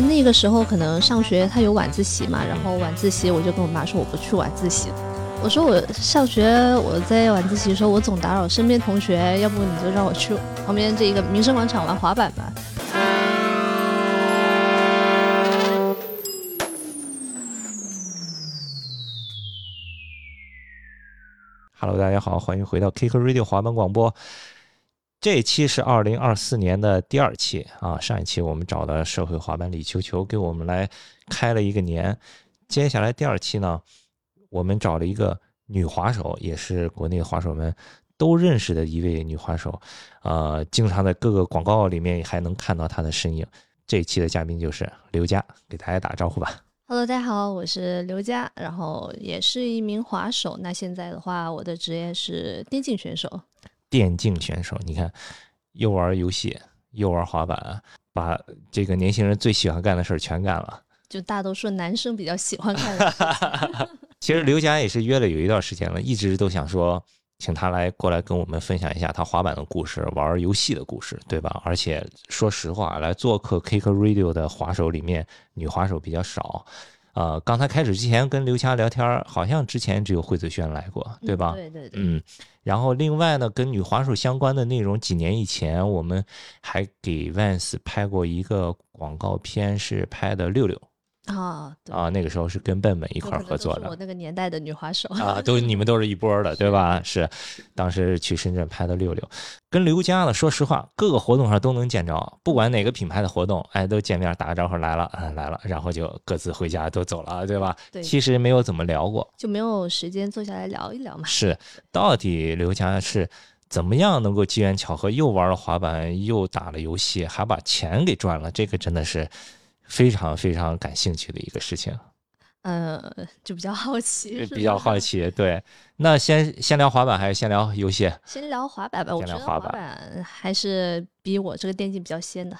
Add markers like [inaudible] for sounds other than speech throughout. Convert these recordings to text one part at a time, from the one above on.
那个时候可能上学他有晚自习嘛，然后晚自习我就跟我妈说我不去晚自习。我说我上学我在晚自习的时候我总打扰身边同学，要不你就让我去旁边这一个民生广场玩滑板吧。Hello，大家好，欢迎回到 Kick Radio 滑板广播。这期是二零二四年的第二期啊，上一期我们找的社会滑板李球球给我们来开了一个年。接下来第二期呢，我们找了一个女滑手，也是国内滑手们都认识的一位女滑手，呃，经常在各个广告里面还能看到她的身影。这一期的嘉宾就是刘佳，给大家打个招呼吧。Hello，大家好，我是刘佳，然后也是一名滑手。那现在的话，我的职业是电竞选手。电竞选手，你看，又玩游戏，又玩滑板，把这个年轻人最喜欢干的事儿全干了。就大多数男生比较喜欢看的。[laughs] [laughs] 其实刘佳也是约了有一段时间了，一直都想说，请他来过来跟我们分享一下他滑板的故事、玩游戏的故事，对吧？而且说实话，来做客 Kick Radio 的滑手里面，女滑手比较少。呃，刚才开始之前跟刘佳聊天，好像之前只有惠子轩来过，对吧？对对对。嗯，然后另外呢，跟女滑手相关的内容，几年以前我们还给 Vans 拍过一个广告片，是拍的六六啊，对啊，那个时候是跟笨笨一一块儿合作的我那个年代的女滑手。啊，都你们都是一波的，对吧？是，当时去深圳拍的六六，跟刘佳呢，说实话，各个活动上都能见着，不管哪个品牌的活动，哎，都见面打个招呼来了，嗯，来了，然后就各自回家都走了，对吧？对其实没有怎么聊过，就没有时间坐下来聊一聊嘛。是，到底刘佳是怎么样能够机缘巧合又玩了滑板，又打了游戏，还把钱给赚了？这个真的是非常非常感兴趣的一个事情，呃，就比较好奇，是比较 [laughs] 好奇。对，那先先聊滑板还是先聊游戏？先聊滑板吧，我觉得滑板板还是比我这个电竞比较先的。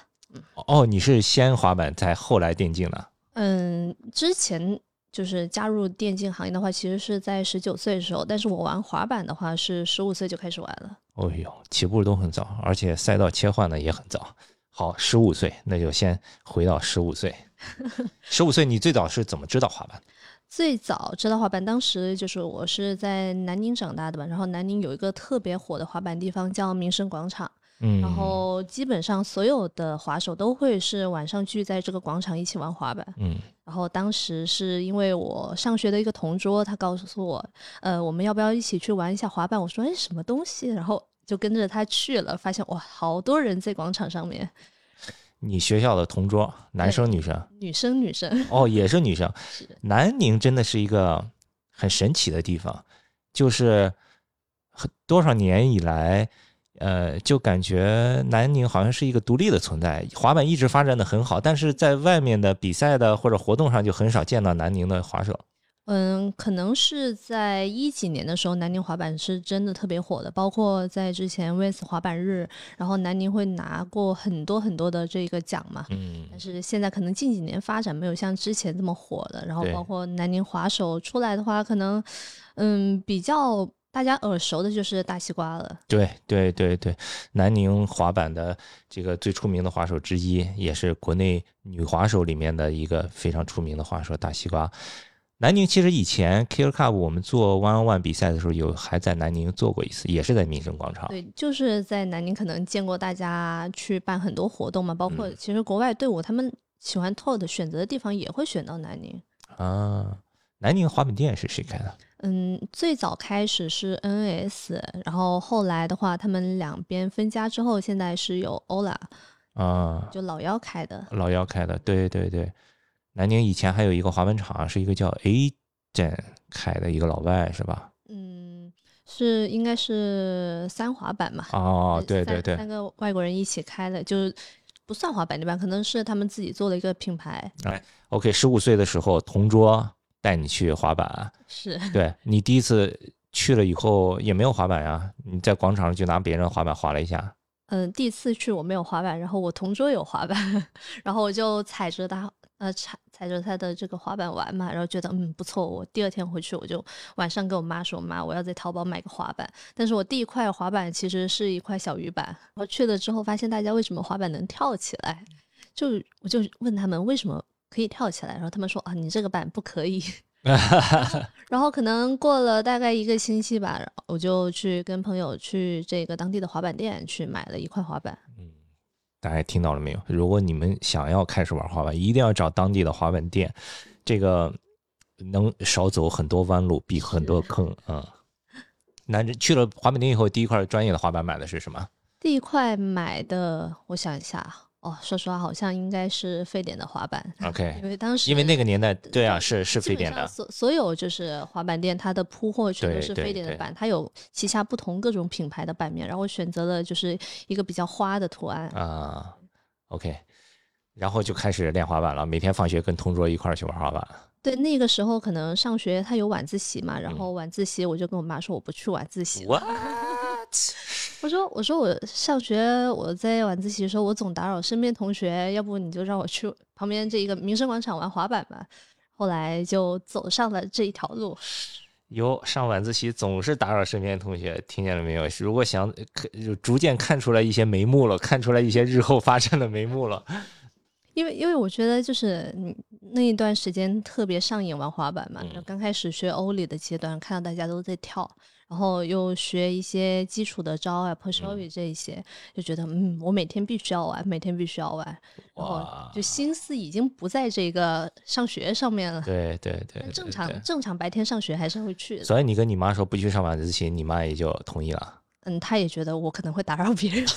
哦，你是先滑板，再后来电竞的？嗯，之前就是加入电竞行业的话，其实是在十九岁的时候，但是我玩滑板的话是十五岁就开始玩了。哦呦，起步都很早，而且赛道切换的也很早。好，十五岁，那就先回到十五岁。[laughs] 十五岁，你最早是怎么知道滑板？最早知道滑板，当时就是我是在南宁长大的吧，然后南宁有一个特别火的滑板地方叫民生广场，嗯，然后基本上所有的滑手都会是晚上聚在这个广场一起玩滑板。嗯然后当时是因为我上学的一个同桌，他告诉我，呃，我们要不要一起去玩一下滑板？我说，哎，什么东西？然后就跟着他去了，发现哇，好多人在广场上面，你学校的同桌，男生女生？女生女生，哦，也是女生。是南宁真的是一个很神奇的地方，就是多少年以来，呃，就感觉南宁好像是一个独立的存在，滑板一直发展的很好，但是在外面的比赛的或者活动上就很少见到南宁的滑手。嗯，可能是在一几年的时候，南宁滑板是真的特别火的，包括在之前 VS 滑板日，然后南宁会拿过很多很多的这个奖嘛。嗯但是现在可能近几年发展没有像之前这么火了，然后包括南宁滑手出来的话，可能嗯比较大家耳熟的就是大西瓜了。对对对对，南宁滑板的这个最出名的滑手之一，也是国内女滑手里面的一个非常出名的滑手大西瓜。南宁其实以前 Killer Cup 我们做 One on One 比赛的时候，有还在南宁做过一次，也是在民生广场。对，就是在南宁可能见过大家去办很多活动嘛，包嗯括其实国外队伍他们喜欢 t o 的选择的地方也会选到南宁。啊，南宁滑板店是谁开的？嗯，最早开始是 NS，然后后来的话，他们两边分家之后，现在是有 Ola，啊，就老幺开的。老幺开的。对对对，南宁以前还有一个滑板厂，是一个叫 A 镇开的一个老外，是吧？嗯，是应该是三滑板嘛？哦，对对对三个外国人一起开的，就是不算滑板对吧？可能是他们自己做的一个品牌。哎，OK，十五岁的时候，同桌带你去滑板。是，对你第一次去了以后也没有滑板呀，你在广场上就拿别人的滑板滑了一下。嗯，第一次去我没有滑板，然后我同桌有滑板，[laughs] 然后我就踩着他，呃，踩踩着他的这个滑板玩嘛，然后觉得嗯不错。我第二天回去我就晚上跟我妈说，妈，我要在淘宝买个滑板。但是我第一块滑板其实是一块小鱼板，然后去了之后发现大家为什么滑板能跳起来，就我就问他们为什么可以跳起来，然后他们说啊，你这个板不可以。然后可能过了大概一个星期吧，我就去跟朋友去这个当地的滑板店去买了一块滑板。大家听到了没有？如果你们想要开始玩滑板，一定要找当地的滑板店，这个能少走很多弯路，避很多坑啊。那去了滑板店以后，第一块专业的滑板买的是什么？第一块买的，我想一下。哦，说实话，好像应该是非典的滑板。OK，[laughs] 因为当时因为那个年代，对啊，是是非典的。所所有就是滑板店，它的铺货全都是非典的板，它有旗下不同各种品牌的板面，然后我选择了就是一个比较花的图案啊。OK，然后就开始练滑板了，每天放学跟同桌一块儿去玩滑板。对，那个时候可能上学他有晚自习嘛，然后晚自习我就跟我妈说我不去晚自习。What？我说我说我上学我在晚自习的时候我总打扰身边同学，要不你就让我去旁边这一个民生广场玩滑板吧。后来就走上了这一条路。哟，上晚自习总是打扰身边同学，听见了没有？如果想就逐渐看出来一些眉目了，看出来一些日后发生的眉目了。因为因为我觉得就是那一段时间特别上瘾玩滑板嘛，刚开始学欧里的阶段，看到大家都在跳。然后又学一些基础的招啊 p u s h o v 这一些，就觉得嗯，我每天必须要玩，每天必须要玩，然后就心思已经不在这个上学上面了。对对对，正常正常白天上学还是会去的。所以你跟你妈说不去上晚自习，你妈也就同意了。嗯，她也觉得我可能会打扰别人。[laughs]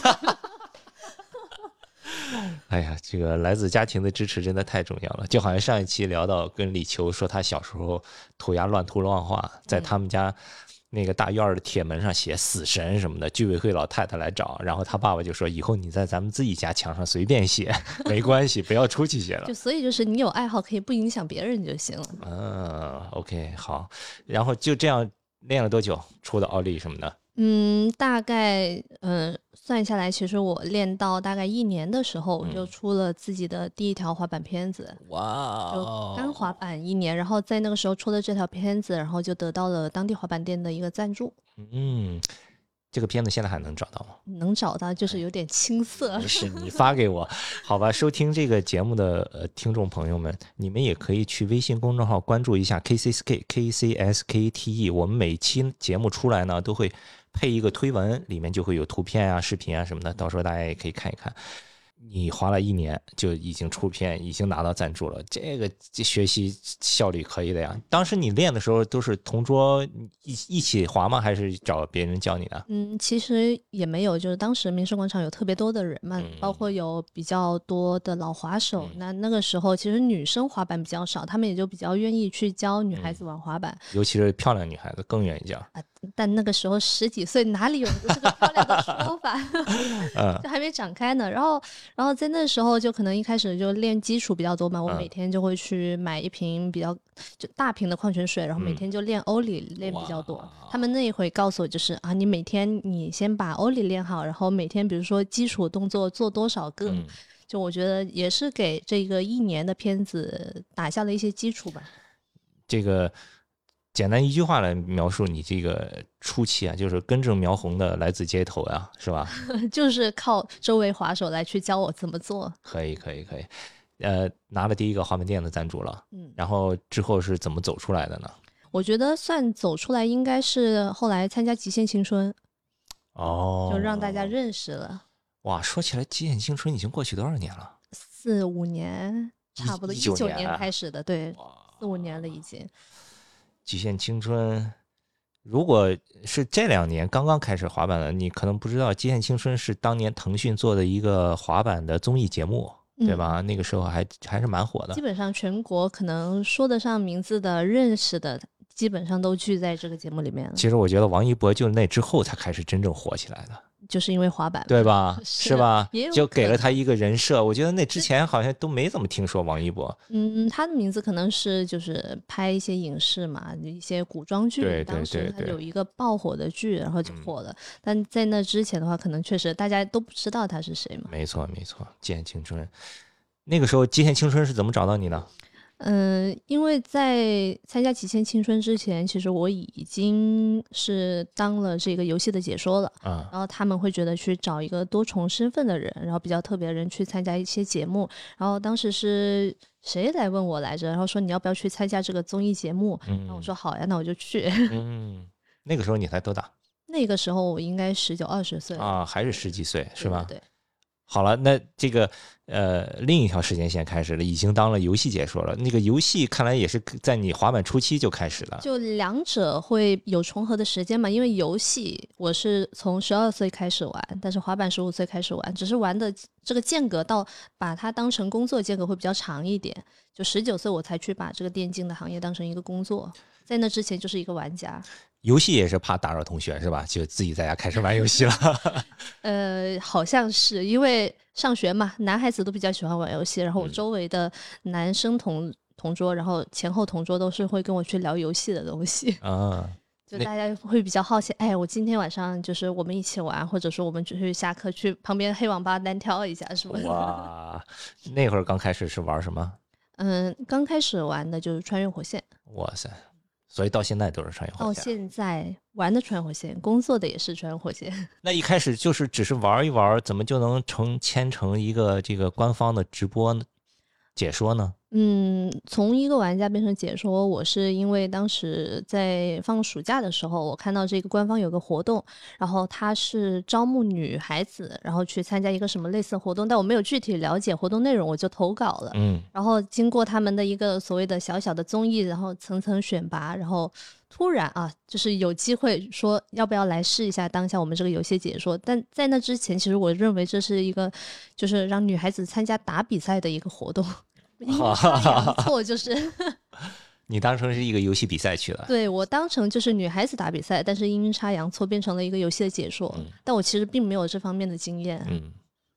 哎呀，这个来自家庭的支持真的太重要了。就好像上一期聊到跟李秋说，他小时候涂鸦乱涂乱画，在他们家。那个大院儿的铁门上写“死神”什么的，居委会老太太来找，然后他爸爸就说：“以后你在咱们自己家墙上随便写，[laughs] 没关系，不要出去写了。”就所以就是你有爱好可以不影响别人就行了。嗯，OK，好，然后就这样练了多久？出的奥利什么的？嗯，大概嗯。算下来，其实我练到大概一年的时候，我就出了自己的第一条滑板片子。哇！就刚滑板一年，然后在那个时候出的这条片子，然后就得到了当地滑板店的一个赞助。嗯。这个片子现在还能找到吗？能找到，就是有点青涩。不 [laughs] 是你发给我，好吧？收听这个节目的呃听众朋友们，你们也可以去微信公众号关注一下 K C S K K C S K T E。我们每期节目出来呢，都会配一个推文，里面就会有图片啊、视频啊什么的，到时候大家也可以看一看。你花了一年就已经出片，已经拿到赞助了，这个学习效率可以的呀。当时你练的时候都是同桌一一起滑吗？还是找别人教你的？嗯，其实也没有，就是当时民生广场有特别多的人嘛，包括有比较多的老滑手。那那个时候其实女生滑板比较少，他们也就比较愿意去教女孩子玩滑板，尤其是漂亮女孩子更愿意教。但那个时候十几岁，哪里有这个漂亮的说法？[laughs] 就还没长开呢。然后，然后在那时候就可能一开始就练基础比较多嘛。我每天就会去买一瓶比较就大瓶的矿泉水，然后每天就练欧里练比较多。他们那一回告诉我就是啊，你每天你先把欧里练好，然后每天比如说基础动作做多少个，就我觉得也是给这个一年的片子打下了一些基础吧。这个。简单一句话来描述你这个初期啊，就是根正苗红的来自街头呀，是吧？[laughs] 就是靠周围滑手来去教我怎么做。可以，可以，可以。呃，拿了第一个滑门店的赞助了，嗯，然后之后是怎么走出来的呢？我觉得算走出来，应该是后来参加极限青春，哦，就让大家认识了。哇，说起来，极限青春已经过去多少年了？四五年，差不多一九年开始的，对，四五年了已经。极限青春，如果是这两年刚刚开始滑板的，你可能不知道，极限青春是当年腾讯做的一个滑板的综艺节目，对吧？那个时候还还是蛮火的。基本上全国可能说得上名字的、认识的，基本上都聚在这个节目里面了。其实我觉得王一博就是那之后才开始真正火起来的。就是因为滑板，对吧？[laughs] 是吧？就给了他一个人设。我觉得那之前好像都没怎么听说王一博。嗯，他的名字可能是就是拍一些影视嘛，一些古装剧。对当时他有一个爆火的剧，然后就火了。但在那之前的话，可能确实大家都不知道他是谁嘛。没错，没错，《极限青春》那个时候，《极限青春》是怎么找到你的？嗯，因为在参加《极限青春》之前，其实我已经是当了这个游戏的解说了。啊然后他们会觉得去找一个多重身份的人，然后比较特别的人去参加一些节目。然后当时是谁来问我来着？然后说你要不要去参加这个综艺节目？然后我嗯说好呀，那我就去。嗯，[laughs] 那个时候你才多大那个时候我应该十九二十岁，啊？还是十几岁是吧？对对好了，那这个呃另一条时间线开始了，已经当了游戏解说了。那个游戏看来也是在你滑板初期就开始了。就两者会有重合的时间嘛，因为游戏我是从十二岁开始玩，但是滑板十五岁开始玩，只是玩的这个间隔到把它当成工作间隔会比较长一点。就十九岁我才去把这个电竞的行业当成一个工作，在那之前就是一个玩家。游戏也是怕打扰同学是吧？就自己在家开始玩游戏了。[laughs] 呃，好像是因为上学嘛，男孩子都比较喜欢玩游戏，然后我嗯周围的男生同同桌，然后前后同桌都是会跟我去聊游戏的东西。[laughs] 啊，就大家会比较好奇，哎，我今天晚上就是我们一起玩，或者说我们去下课去旁边黑网吧单挑一下，是吧？哇，那会儿刚开始是玩什么？[laughs] 嗯，刚开始玩的就是穿越火线，哇塞！所以到现在都是穿越火到线。现在玩的穿越火线，工作的也是穿越火线。[laughs] 那一开始就是只是玩一玩，怎么就能成牵成一个这个官方的直播呢解说呢？嗯，从一个玩家变成解说，我是因为当时在放暑假的时候，我看到这个官方有个活动，然后他是招募女孩子，然后去参加一个什么类似的活动，但我没有具体了解活动内容，我就投稿了。嗯然后经过他们的一个所谓的小小的综艺，然后层层选拔，然后突然啊，就是有机会说要不要来试一下当下我们这个游戏解说。但在那之前，其实我认为这是一个就是让女孩子参加打比赛的一个活动。[laughs] [laughs] 错就是你当成是一个游戏比赛去了。对我当成就是女孩子打比赛，但是阴差阳错变成了一个游戏的解说。嗯但我其实并没有这方面的经验。嗯，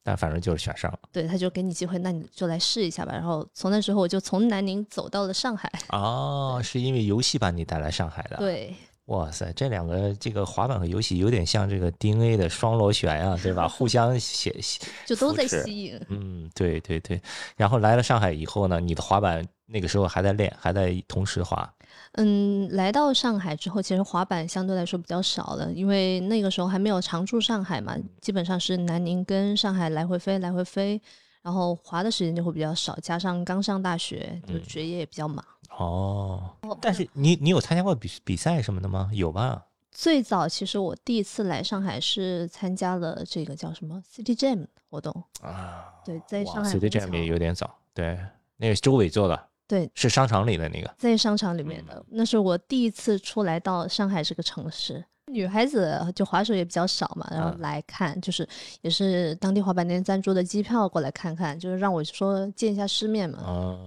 但反正就是选上了。对，他就给你机会，那你就来试一下吧。然后从那之后，我就从南宁走到了上海。[laughs] 哦，是因为游戏把你带来上海的。，对，哇塞，这两个这个滑板和游戏有点像这个 DNA 的双螺旋啊，对吧？[laughs] 互相写，[laughs] 就都在吸引。嗯，对对对。然后来了上海以后呢，你的滑板那个时候还在练，还在同时滑。嗯，来到上海之后，其实滑板相对来说比较少了，因为那个时候还没有常驻上海嘛，基本上是南宁跟上海来回飞，来回飞，然后滑的时间就会比较少，加上刚上大学，就嗯学业也比较忙。哦，但是你你有参加过比比赛什么的吗？有吧？最早其实我第一次来上海是参加了这个叫什么 City Jam 活动，啊，对，在上海 City Jam 也有点早，对，那个是周伟做的，对，是商场里的那个。在商场里面的，那是我第一次出来到上海这个城市。女孩子就滑手也比较少嘛，然后嗯来看，就是也是当地滑板店赞助的机票过来看看，就是让我说见一下世面嘛。啊，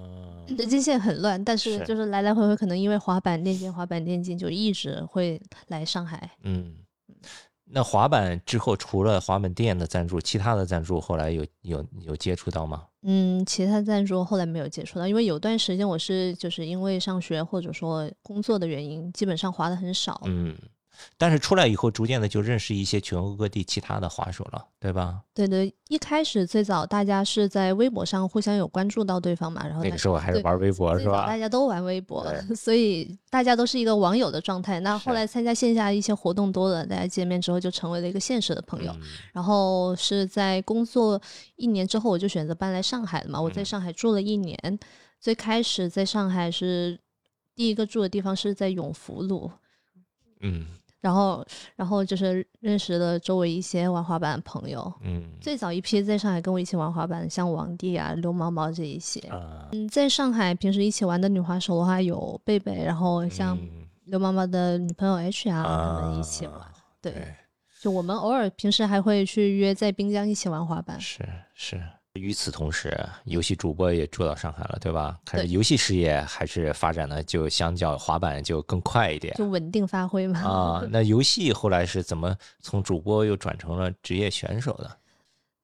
人际线很乱，但是是就是来来回回，可能因为滑板电竞、滑板电竞，就一直会来上海。嗯，那滑板之后，除了滑板店的赞助，其他的赞助后来有有有接触到吗？嗯，其他赞助后来没有接触到，因为有段时间我是就是因为上学或者说工作的原因，基本上滑的很少。嗯，但是出来以后，逐渐的就认识一些全国各地其他的滑手了，对吧？对对，一开始最早大家是在微博上互相有关注到对方嘛，然后那个时候还是玩微博是吧最早大？家都玩微博，所以大家都是一个网友的状态。那后来参加线下一些活动多了，大家见面之后就成为了一个现实的朋友。嗯然后是在工作一年之后，我就选择搬来上海了嘛。我在嗯上海住了一年，最开始在上海是第一个住的地方是在永福路，嗯然后然后就是认识了周围一些玩滑板的朋友。嗯最早一批在上海跟我一起玩滑板，像王帝啊、刘毛毛这一些。啊，嗯，在上海平时一起玩的女滑手的话有贝贝，然后像嗯刘毛毛的女朋友 H 啊，他们一起玩。对，就我们偶尔平时还会去约在滨江一起玩滑板。是是。与此同时，游戏主播也住到上海了，对吧？可是游戏事业还是发展的就相较滑板就更快一点就稳定发挥嘛。啊。[laughs] 那游戏后来是怎么从主播又转成了职业选手的？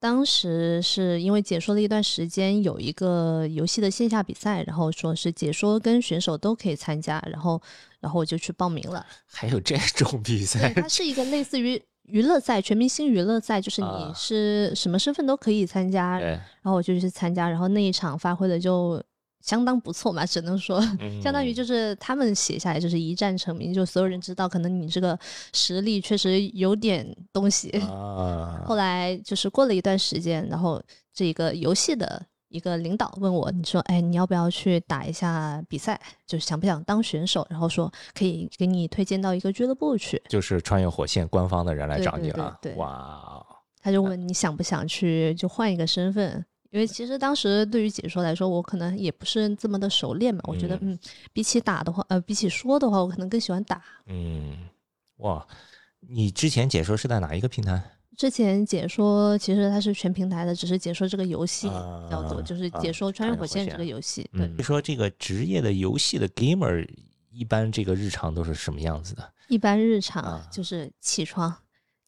当时是因为解说了一段时间，有一个游戏的线下比赛，然后说是解说跟选手都可以参加，然后然后我就去报名了。还有这种比，赛？它是一个类似于娱乐赛，全明星娱乐赛，就是你啊是什么身份都可以参加。对，然后我就去参加，然后那一场发挥的就相当不错嘛，只能说，[laughs] 相当于就是他们写下来就是一战成名，就所有人知道，可能你这个实力确实有点东西。[laughs] 啊，后来就是过了一段时间，然后这个游戏的一个领导问我，你说，哎，你要不要去打一下比赛？就是想不想当选手？然后说可以给你推荐到一个俱乐部去。就是穿越火线官方的人来找你了，对对对哇，他就问你想不想去，就换一个身份。因为其实当时对于解说来说，我可能也不是这么的熟练嘛。我觉得，嗯，比起打的话，呃，比起说的话，我可能更喜欢打。嗯，哇，你之前解说是在哪一个平台？之前解说其实它是全平台的，只是解说这个游戏啊比较多，就是解说《穿越火线》这个游戏。对，嗯，就说这个职业的游戏的 gamer 一般这个日常都是什么样子的？一般日常啊就是起床、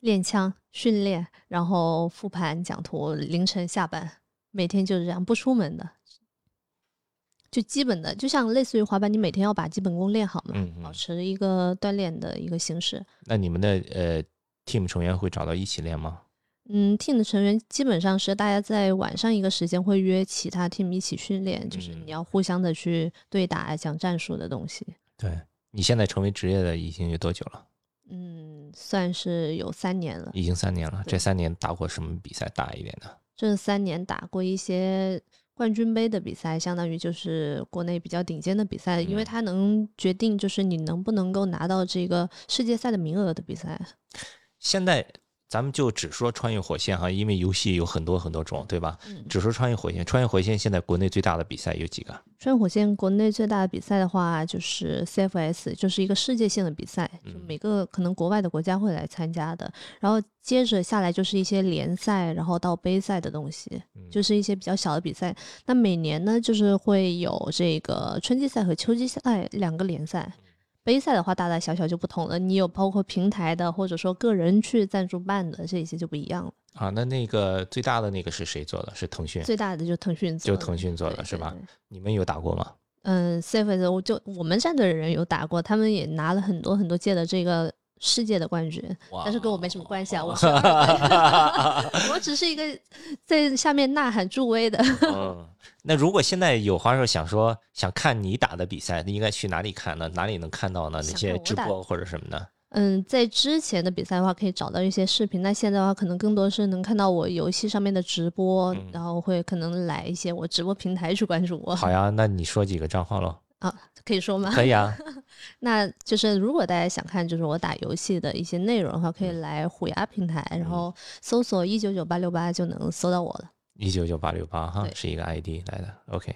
练枪、训练，然后复盘、讲图，凌晨下班，每天就是这样，不出门的。就基本的，就像类似于滑板，你每天要把基本功练好嘛，嗯嗯保持一个锻炼的一个形式。那你们的呃 team 成员会找到一起练吗？嗯，team 的成员基本上是大家在晚上一个时间会约其他 team 一起训练，就是嗯你要互相的去对打、讲战术的东西。对你现在成为职业的已经有多久了？嗯，算是有三年了。已经三年了。这三年打过什么比赛大一点的？这三年打过一些冠军杯的比赛，相当于就是国内比较顶尖的比赛，因为嗯它能决定就是你能不能够拿到这个世界赛的名额的比赛。现在咱们就只说穿越火线哈，因为游戏有很多很多种，对吧？嗯，只说穿越火线，穿越火线现在国内最大的比赛有几个？穿越火线国内最大的比赛的话，就是 CFS，就是一个世界性的比赛，就嗯每个可能国外的国家会来参加的。然后接着下来就是一些联赛，然后到杯赛的东西，嗯就是一些比较小的比赛。那每年呢，就是会有这个春季赛和秋季赛两个联赛。杯赛的话，大大小小就不同了。你有包括平台的，或者说个人去赞助办的，这些就不一样了。啊，那那个最大的那个是谁做的？是腾讯。最大的就腾讯做的，就腾讯做的是吧？对对你们有打过吗？嗯 c f s 我就我们战队的人有打过，他们也拿了很多很多届的这个世界的冠军，但是跟我没什么关系啊，我是 [laughs] [laughs] 我只是一个在下面呐喊助威的。嗯，那如果现在有花手想说想看你打的比赛，应该去哪里看呢？哪里能看到呢？那些直播或者什么的？嗯，在之前的比赛的话，可以找到一些视频。那现在的话，可能更多是能看到我游戏上面的直播，嗯然后会可能来一些我直播平台去关注我。好呀，那你说几个账号喽？啊，可以说吗？可以啊，[laughs] 那就是如果大家想看就是我打游戏的一些内容的话，可以嗯来虎牙平台，然后搜索一九九八六八就能搜到我了。一九九八六八哈，是一个 ID 来的。OK，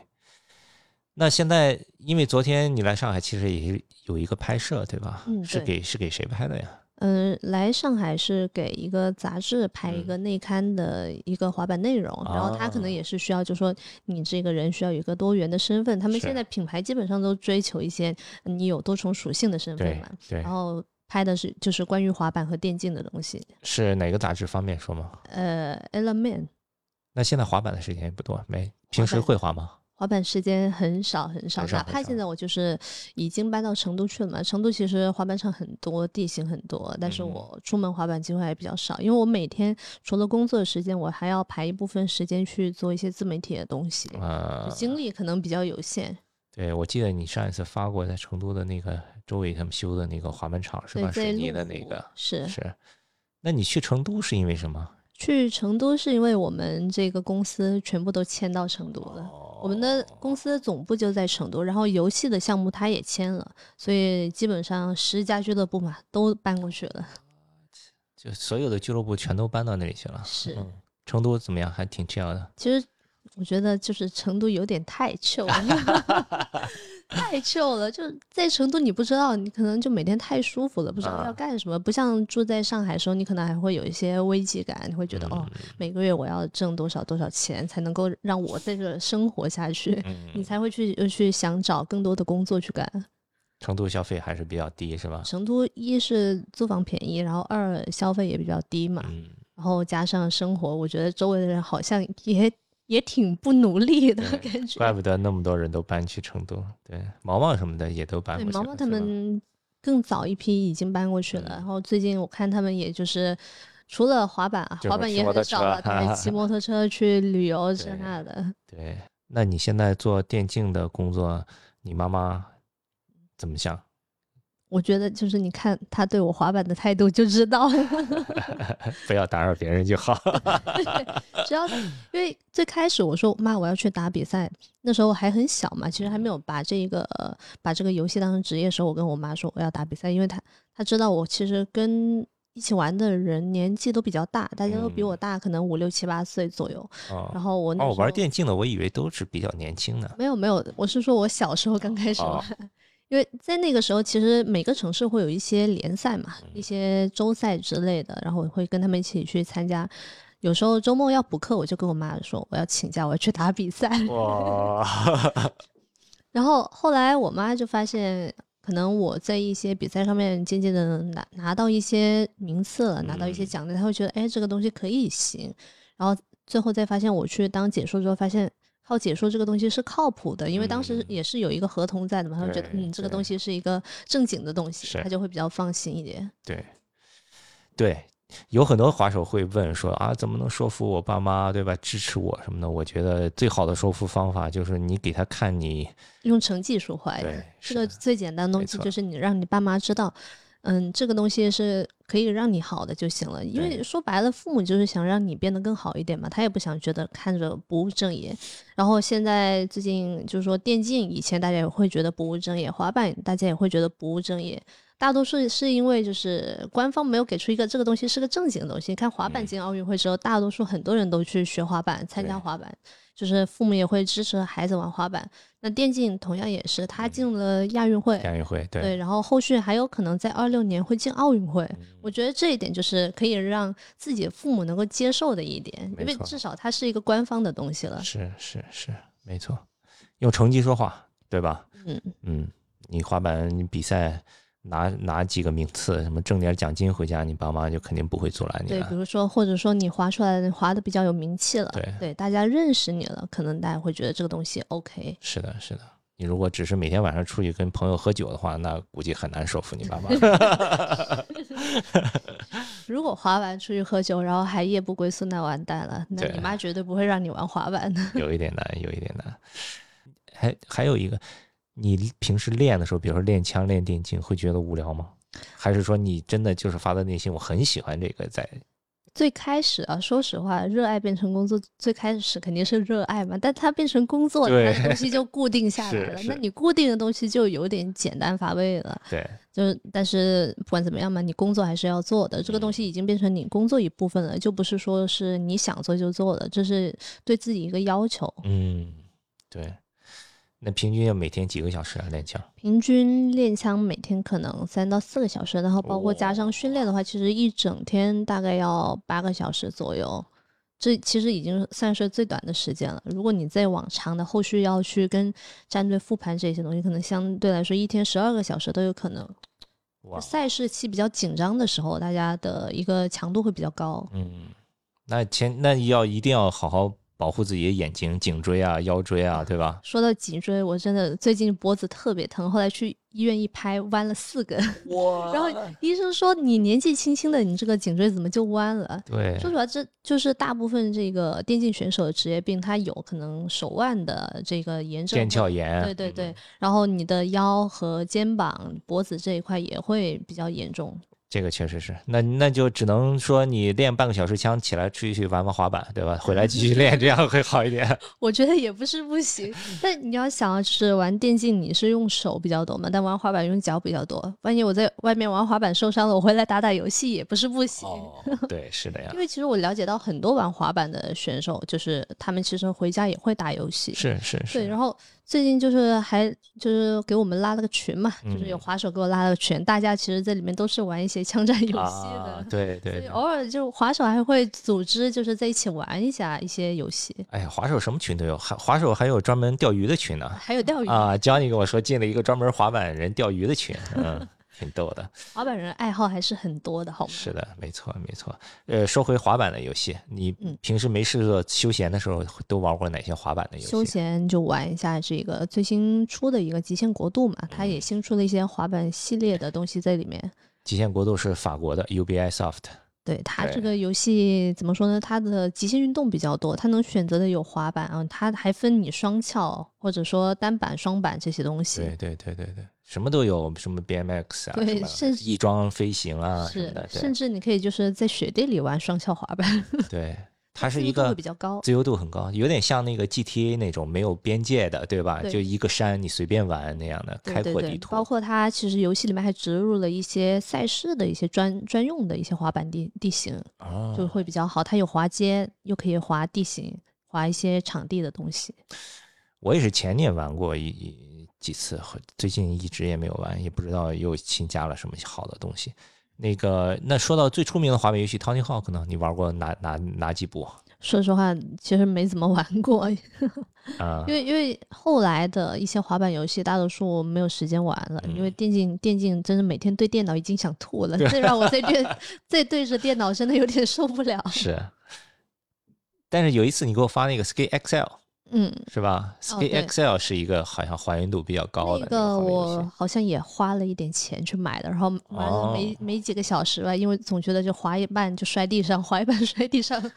那现在因为昨天你来上海，其实也有一个拍摄，对吧？嗯对是给是给谁拍的呀？嗯，来上海是给一个杂志拍一嗯个内刊的一个滑板内容，然后他可能啊也是需要，就说你这个人需要有一个多元的身份。他们现在品牌基本上都追求一些你有多重属性的身份嘛，对然，后拍的是就是关于滑板和电竞的东西。是哪个杂志方便说吗？呃，Element 那现在滑板的时间也不多，没平时会滑吗？滑板时间很少很少，哪怕现在我就是已经搬到成都去了嘛。成都其实滑板场很多，地形很多，但是嗯我出门滑板机会还比较少，因为我每天除了工作的时间，我还要排一部分时间去做一些自媒体的东西，呃就，精力可能比较有限。对，我记得你上一次发过在成都的那个周围他们修的那个滑板场是吧？水泥的那个是是。那你去成都是因为什么？去成都是因为我们这个公司全部都迁到成都了。我们的公司总部就在成都，然后游戏的项目它也迁了，所以基本上十家俱乐部嘛都搬过去了。就所有的俱乐部全都搬到那里去了。是嗯，成都怎么样？还挺 chill 的。其实我觉得就是成都有点太 [laughs] chill 了，太 chill 了。就在成都，你不知道，你可能就每天太舒服了，不知道啊要干什么。不像住在上海的时候，你可能还会有一些危机感，你会觉得、哦，嗯每个月我要挣多少多少钱才能够让我在这生活下去，你嗯，才会去又去想找更多的工作去干。成都消费还是比较低，是吧？成都一是租房便宜，然后二消费也比较低嘛，嗯，然后加上生活，我觉得周围的人好像也也挺不努力的感觉。怪不得那么多人都搬去成都。对，毛毛什么的也都搬对，过去了。毛毛他们更早一批已经搬过去了，嗯然后最近我看他们也就是除了滑板啊，滑板也很少了，[laughs] 他们骑摩托车去旅游这那的。对，那你现在做电竞的工作，你妈妈怎么想？我觉得就是你看他对我滑板的态度就知道，[laughs] 不要打扰别人就好。只要因为最开始我说妈我要去打比赛，那时候还很小嘛，其实还没有把这个把这个游戏当成职业的时候，我跟我妈说我要打比赛，因为她她知道我其实跟一起玩的人年纪都比较大，大家都比我大，可能五六七八岁左右。然后我哦，玩电竞的我以为都是比较年轻的。没有没有，我是说我小时候刚开始玩。[laughs] 因为在那个时候，其实每个城市会有一些联赛嘛，一些周赛之类的，然后我会跟他们一起去参加。有时候周末要补课，我就跟我妈说我要请假，我要去打比赛。哇！[laughs] [laughs] 然后后来我妈就发现，可能我在一些比赛上面渐渐的拿拿到一些名次了，拿到一些奖励，她会觉得哎，这个东西可以行。然后最后再发现我去当解说之后，发现。靠解说这个东西是靠谱的，因为当时也是有一个合同在的嘛，他就觉得嗯，这个东西是一个正经的东西，他就会比较放心一点。对，对，有很多滑手会问说啊，怎么能说服我爸妈，对吧？支持我什么的？我觉得最好的说服方法就是你给他看你用成绩说话，对，这个最简单的东西就是你让你爸妈知道。嗯，这个东西是可以让你好的就行了，因为说白了，父母就是想让你变得更好一点嘛，他也不想觉得看着不务正业。然后现在最近就是说电竞，以前大家也会觉得不务正业，滑板大家也会觉得不务正业，大多数是因为就是官方没有给出一个这个东西是个正经的东西。看滑板进奥运会之后，大多数很多人都去学滑板，参加滑板。就是父母也会支持孩子玩滑板，那电竞同样也是，他进了亚运会，亚运会对，然后后续还有可能在二六年会进奥运会。我觉得这一点就是可以让自己父母能够接受的一点，因为至少它是一个官方的东西了。是是是，没错，用成绩说话，对吧？嗯嗯，你滑板你比赛。拿拿几个名次，什么挣点奖金回家，你爸妈就肯定不会阻拦你了。对，比如说，或者说你滑出来滑的比较有名气了，对对，大家认识你了，可能大家会觉得这个东西 OK。是的，是的。你如果只是每天晚上出去跟朋友喝酒的话，那估计很难说服你爸妈。[laughs] [laughs] 如果滑板出去喝酒，然后还夜不归宿，那完蛋了。那你妈绝对不会让你玩滑板的。有一点难，有一点难。还还有一个。你平时练的时候，比如说练枪、练电竞，会觉得无聊吗？还是说你真的就是发自内心，我很喜欢这个？在最开始啊，说实话，热爱变成工作，最开始肯定是热爱嘛。但它变成工作，它的东西就固定下 [laughs] 来了。那你固定的东西就有点简单乏味了。对，就是但是不管怎么样嘛，你工作还是要做的。这个东西已经变成你工作一部分了，就不是说是你想做就做的，这是对自己一个要求。嗯，对。那平均要每天几个小时啊？练枪？平均练枪每天可能三到四个小时，然后包括加上训练的话，其实一整天大概要八个小时左右。这其实已经算是最短的时间了。如果你再往长的，后续要去跟战队复盘这些东西，可能相对来说一天十二个小时都有可能。赛事期比较紧张的时候，大家的一个强度会比较高。嗯，那前那要一定要好好。保护自己的眼睛、颈椎啊、腰椎啊，对吧？说到颈椎，我真的最近脖子特别疼，后来去医院一拍，弯了四根。[laughs] [laughs] 哇！然后医生说：“你年纪轻轻的，你这个颈椎怎么就弯了？”对，说实话，这就是大部分这个电竞选手的职业病，他有可能手腕的这个炎症、腱鞘炎。对对对，然后你的腰和肩膀、脖子这一块也会比较严重。这个确实是，那那就只能说你练半个小时枪，起来出去玩玩滑板，对吧？回来继续练，这样会好一点。[laughs] 我觉得也不是不行，但你要想，就是玩电竞，你是用手比较多嘛，但玩滑板用脚比较多。万一我在外面玩滑板受伤了，我回来打打游戏也不是不行。[laughs] 对，是的呀。因为其实我了解到很多玩滑板的选手，就是他们其实回家也会打游戏。是是是。对，然后。最近就是还就是给我们拉了个群嘛，就是有滑手给我拉了个群，大家其实在里面都是玩一些枪战游戏的，[laughs] 对对，偶尔就滑手还会组织，就是在一起玩一下一些游戏。哎呀，滑手什么群都有，还滑手还有专门钓鱼的群呢，还有钓鱼啊，Johnny 跟我说进了一个专门滑板人钓鱼的群，嗯。挺逗的，滑板人爱好还是很多的，好吗？是的，没错，没错。呃，说回滑板的游戏，你平时没事做休闲的时候都玩过哪些滑板的游戏？休闲就玩一下这个最新出的一个极限国度嘛，它也新出了一些滑板系列的东西在里面。极限国度是法国的 UBI Soft。对它这个游戏怎么说呢？它的极限运动比较多，它能选择的有滑板啊，它还分你双翘或者说单板、双板这些东西。对对对对对，什么都有，什么 BMX 啊，对什么甚至翼装飞行啊是的，，甚至你可以就是在雪地里玩双翘滑板，对 [laughs] 对，它是 [laughs] 自由度一个比较高。自由度很高，有点像那个 GTA 那种没有边界的，对吧？对就一个山你随便玩那样的开阔地图。包括它其实游戏里面还植入了一些赛事的一些专专用的一些滑板地地形，哦，就会比较好。它有滑街，又可以滑地形，滑一些场地的东西。我也是前年玩过一一几次，和最近一直也没有玩，也不知道又新加了什么好的东西。那个，那说到最出名的滑板游戏《Tony Hawk》呢，你玩过哪哪哪几部？说实话，其实没怎么玩过，[laughs] 啊、因为因为后来的一些滑板游戏，大多数我没有时间玩了，因为电竞电竞真是每天对电脑已经想吐了，这让我再对 [laughs] 再对着电脑，真的有点受不了。是。但是有一次你给我发那个 Skate XL 嗯，是吧哦对？Skate XL 是一个好像还原度比较高的那个我。好像也花了一点钱去买的，然后玩了没、哦没几个小时吧，因为总觉得就滑一半就摔地上，滑一半摔地上。[laughs]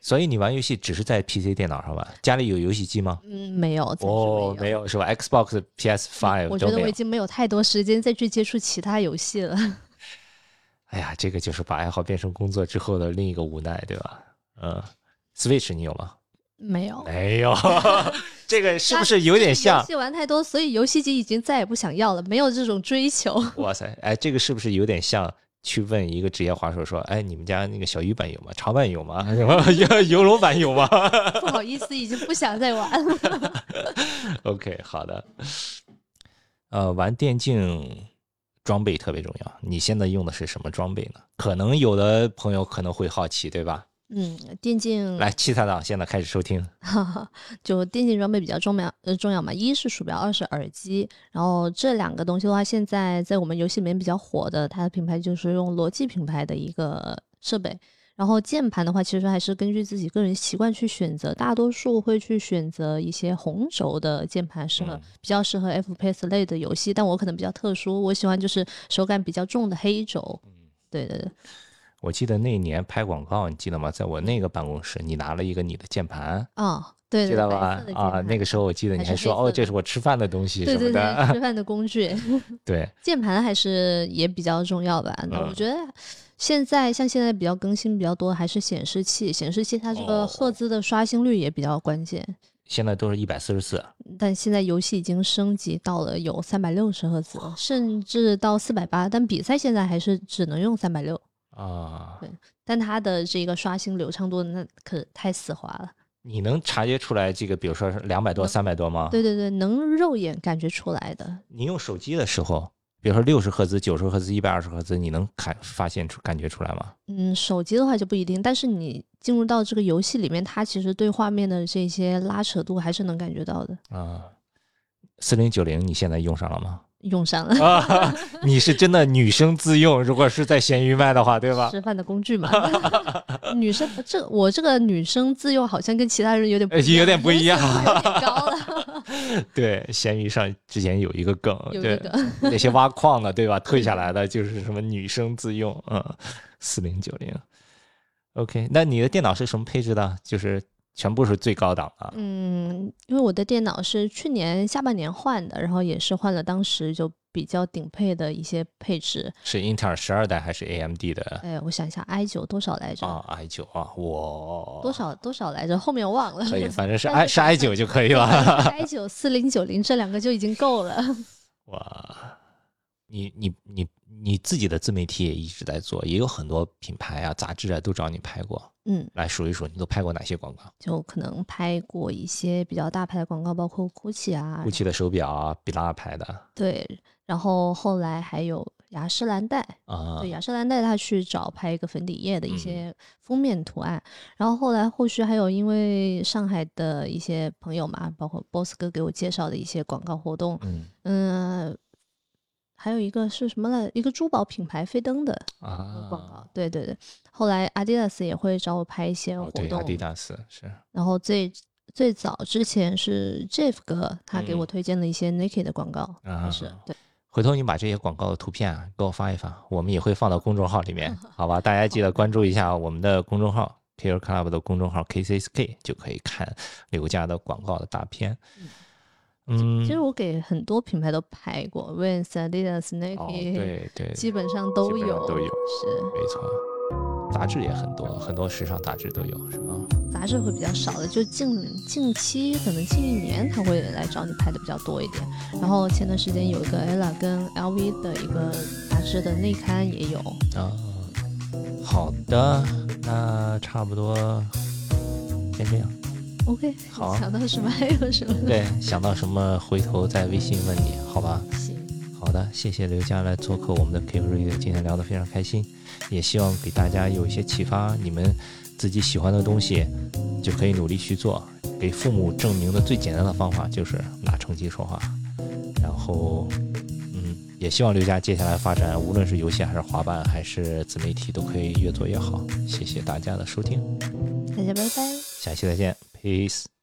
所以你玩游戏只是在 PC 电脑上玩，家里有游戏机吗？嗯，没有，哦，没没有是吧？Xbox、PS Five 我觉得我已。经没有太多时间再去接触其他游戏了。[laughs] 哎呀，这个就是把爱好变成工作之后的另一个无奈，对吧？嗯，Switch 你有吗？没有，没有，[laughs] 这个是不是有点像游？戏玩太多，所以游戏机已经再也不想要了，没有这种追求。哇塞，哎，这个是不是有点像去问一个职业滑手说，哎，你们家那个小鱼板有吗？长板有吗？什么 [laughs] 游游龙板有吗 [laughs] 不好意思，已经不想再玩了。？OK，好的。呃，玩电竞装备特别重要。你现在用的是什么装备呢？可能有的朋友可能会好奇，对吧？嗯，电竞来，七彩党现在开始收听。哈哈，就电竞装备比较重要，呃，重要嘛。一是鼠标，二是耳机。然后这两个东西的话，现在在我们游戏里面比较火的，它的品牌就是用罗技品牌的一个设备。然后键盘的话，其实还是根据自己个人习惯去选择，大多数会去选择一些红轴的键盘，适合、嗯比较适合 FPS 类的游戏。但我可能比较特殊，我喜欢就是手感比较重的黑轴。对对对，我记得那一年拍广告，你记得吗？在我那个办公室，你拿了一个你的键盘，哦，对对，记得吧色的？键啊，那个时候我记得你还还说，哦，这是我吃饭的东西什么对对对，的。吃饭的工具。[laughs] [laughs] 对，键盘还是也比较重要吧。我觉得现在像现在比较更新比较多，还是显示器。显示器它这个哦赫兹的刷新率也比较关键。现在都是一百四十四。但现在游戏已经升级到了有三百六十赫兹，甚至到四百八，但比赛现在还是只能用三百六。啊对，但它的这个刷新流畅度那可太丝滑了。你能察觉出来这个，比如说是两百多、三百多吗？对对对，能肉眼感觉出来的。你用手机的时候，比如说六十赫兹、九十赫兹、一百二十赫兹，你能看发现出感觉出来吗？嗯，手机的话就不一定，但是你进入到这个游戏里面，它其实对画面的这些拉扯度还是能感觉到的。啊，四零九零你现在用上了吗？用上了啊，你是真的女生自用，如果是在闲鱼卖的话，对吧？吃饭的工具嘛。[laughs] 女生这我这个女生自用好像跟其他人有点不呃一样有点不一样 [laughs] 有点高了，[laughs] 对，闲鱼上之前有一个梗，对。那些挖矿的，对吧？退下来的就是什么女生自用，嗯，四零九零。OK，那你的电脑是什么配置的？就是全部是最高档的。嗯，因为我的电脑是去年下半年换的，然后也是换了当时就比较顶配的一些配置。是英特尔十二代还是 AMD 的？哎，我想一下，i 九多少来着？啊，i 九啊，我，多少多少来着？后面我忘了。可以，[laughs] 反正是 i 是是 i 九就可以了。[laughs] i 九四零九零这两个就已经够了。哇，你你你你自己的自媒体也一直在做，也有很多品牌啊、杂志啊都找你拍过。嗯，来数一数，你都拍过哪些广告？就可能拍过一些比较大牌的广告，包括 GUCCI 啊，？GUCCI 的手表啊，比拉牌的。对，然后后来还有雅诗兰黛，啊。对，雅诗兰黛他去找拍一个粉底液的一嗯些。封面图案，然后后来后续还有因为上海的一些朋友嘛，包括 boss 哥给我介绍的一些广告活动，嗯。嗯、还有一个是什么来？一个珠宝品牌飞登的啊广告，对对对。后来 Adidas 也会找我拍一些哦对，活动，阿迪达斯是然后最最早之前是 Jeff 哥他给我嗯推荐了一些 Nike 的广告，啊还是对。回头你把这些广告的图片啊给我发一发，我们也会放到公众号里面，[laughs] 好吧？大家记得关注一下我们的公众号 Care Club 的公众号 KCSK，就可以看 [laughs] 刘家的广告的大片。嗯，其实我给很多品牌都拍过，Vans、Adidas、哦，Nike，、对对，基本上都有，都有是没错。杂志也很多，很多时尚杂志都有，是吗？杂志会比较少的，就近近期可能近一年他会来找你拍的比较多一点。然后前段时间有一个 ella 跟 LV 的一个杂志的内刊也有，啊，好的，那差不多先这样。OK，好啊想到什么还有什么？对，想到什么回头再微信问你，好吧？行，好的，谢谢刘佳来做客我们的 K Radio，今天聊得非常开心，也希望给大家有一些启发。你们自己喜欢的东西，就可以努力去做。给父母证明的最简单的方法就是拿成绩说话。然后，嗯，也希望刘佳接下来发展，无论是游戏还是滑板还是自媒体，都可以越做越好。谢谢大家的收听，大家拜拜。下期再见，peace。